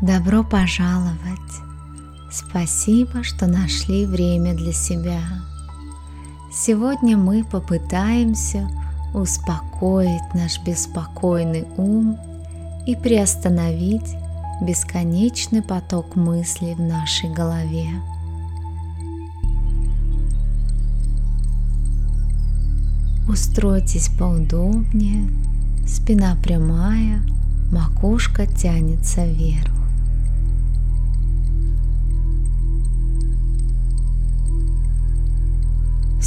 Добро пожаловать! Спасибо, что нашли время для себя. Сегодня мы попытаемся успокоить наш беспокойный ум и приостановить бесконечный поток мыслей в нашей голове. Устройтесь поудобнее, спина прямая, макушка тянется вверх.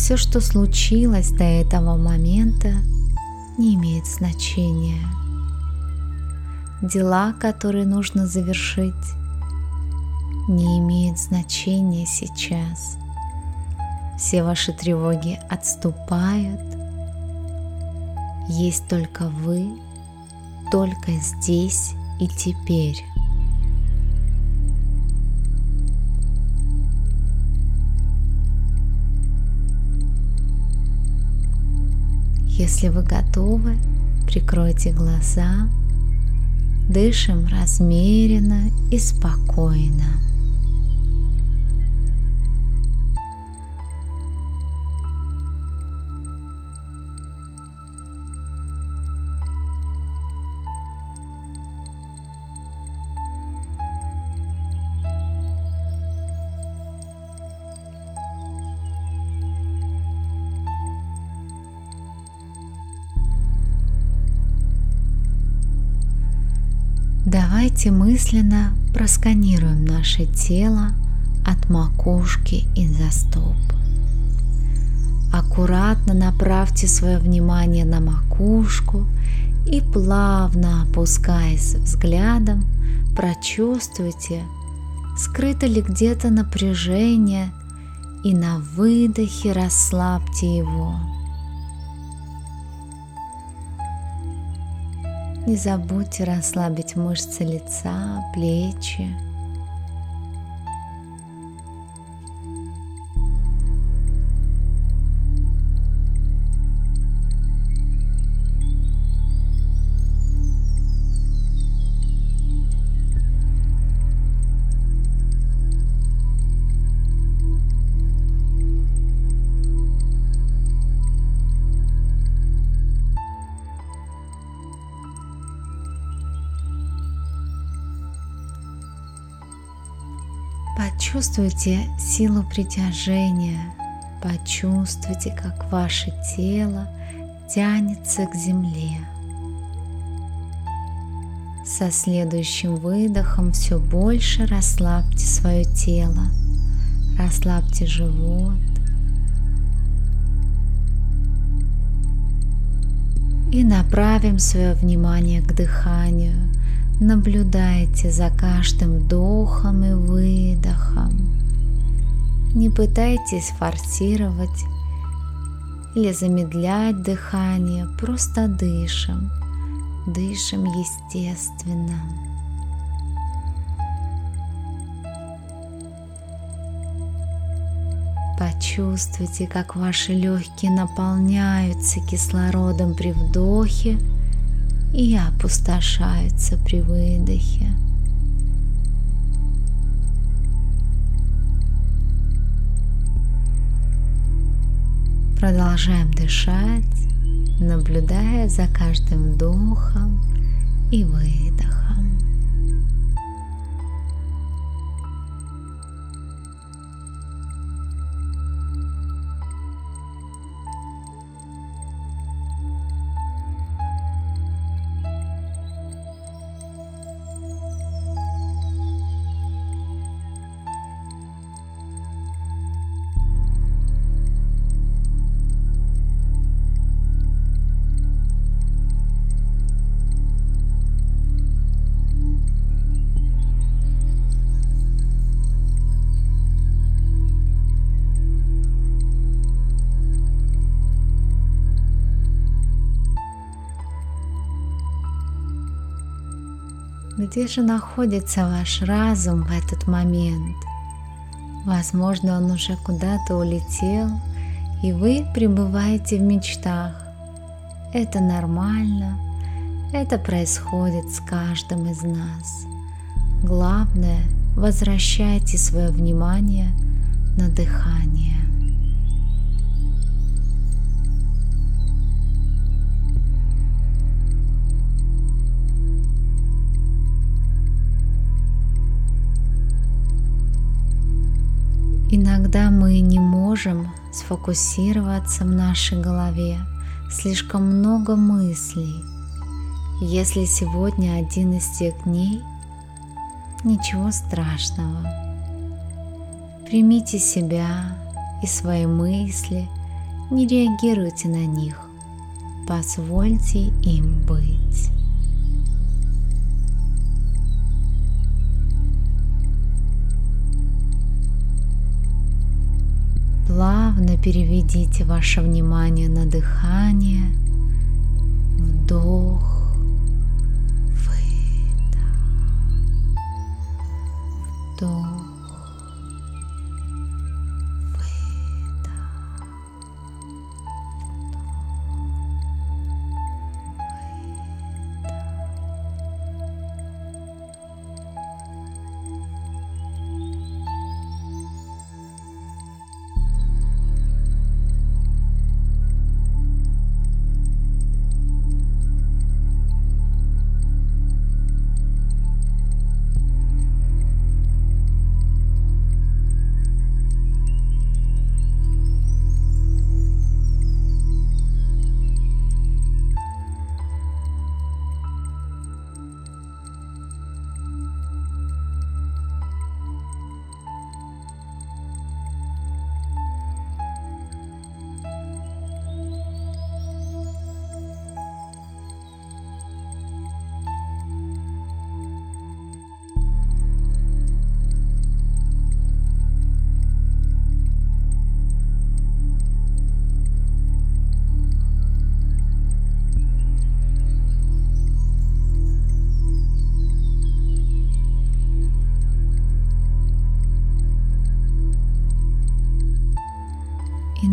Все, что случилось до этого момента, не имеет значения. Дела, которые нужно завершить, не имеют значения сейчас. Все ваши тревоги отступают. Есть только вы, только здесь и теперь. Если вы готовы, прикройте глаза, дышим размеренно и спокойно. Давайте мысленно просканируем наше тело от макушки и за стоп. Аккуратно направьте свое внимание на макушку и плавно опускаясь взглядом, прочувствуйте, скрыто ли где-то напряжение и на выдохе расслабьте его. Не забудьте расслабить мышцы лица, плечи. Почувствуйте силу притяжения, почувствуйте, как ваше тело тянется к земле. Со следующим выдохом все больше расслабьте свое тело, расслабьте живот. И направим свое внимание к дыханию – Наблюдайте за каждым вдохом и выдохом. Не пытайтесь форсировать или замедлять дыхание, просто дышим. Дышим естественно. Почувствуйте, как ваши легкие наполняются кислородом при вдохе и опустошаются при выдохе. Продолжаем дышать, наблюдая за каждым вдохом и выдохом. Где же находится ваш разум в этот момент? Возможно, он уже куда-то улетел, и вы пребываете в мечтах. Это нормально, это происходит с каждым из нас. Главное, возвращайте свое внимание на дыхание. Иногда мы не можем сфокусироваться в нашей голове, слишком много мыслей. Если сегодня один из тех дней, ничего страшного. Примите себя и свои мысли, не реагируйте на них, позвольте им быть. Плавно переведите ваше внимание на дыхание, вдох,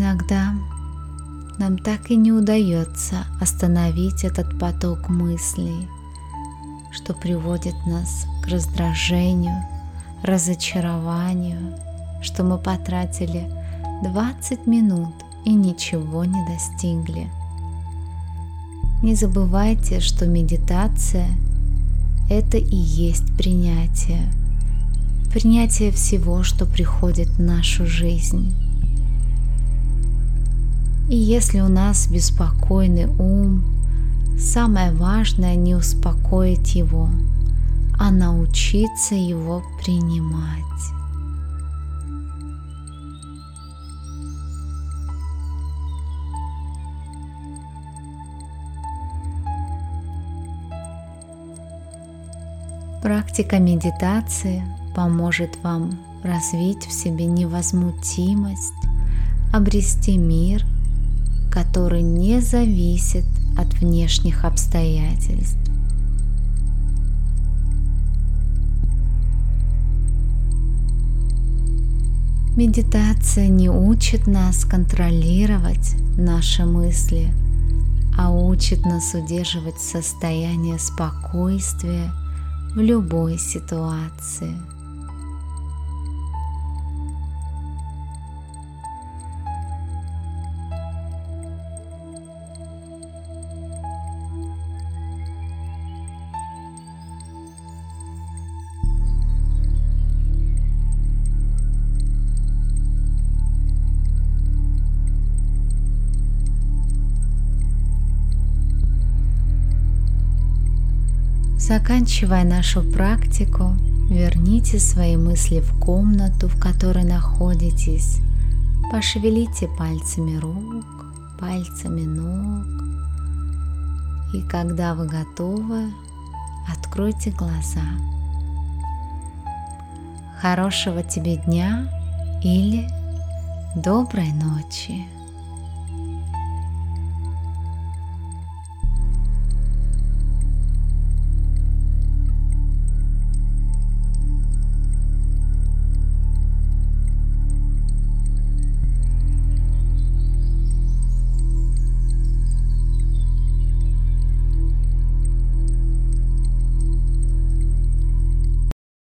Иногда нам так и не удается остановить этот поток мыслей, что приводит нас к раздражению, разочарованию, что мы потратили 20 минут и ничего не достигли. Не забывайте, что медитация – это и есть принятие. Принятие всего, что приходит в нашу жизнь. И если у нас беспокойный ум, самое важное не успокоить его, а научиться его принимать. Практика медитации поможет вам развить в себе невозмутимость, обрести мир который не зависит от внешних обстоятельств. Медитация не учит нас контролировать наши мысли, а учит нас удерживать состояние спокойствия в любой ситуации. Заканчивая нашу практику, верните свои мысли в комнату, в которой находитесь. Пошевелите пальцами рук, пальцами ног. И когда вы готовы, откройте глаза. Хорошего тебе дня или доброй ночи.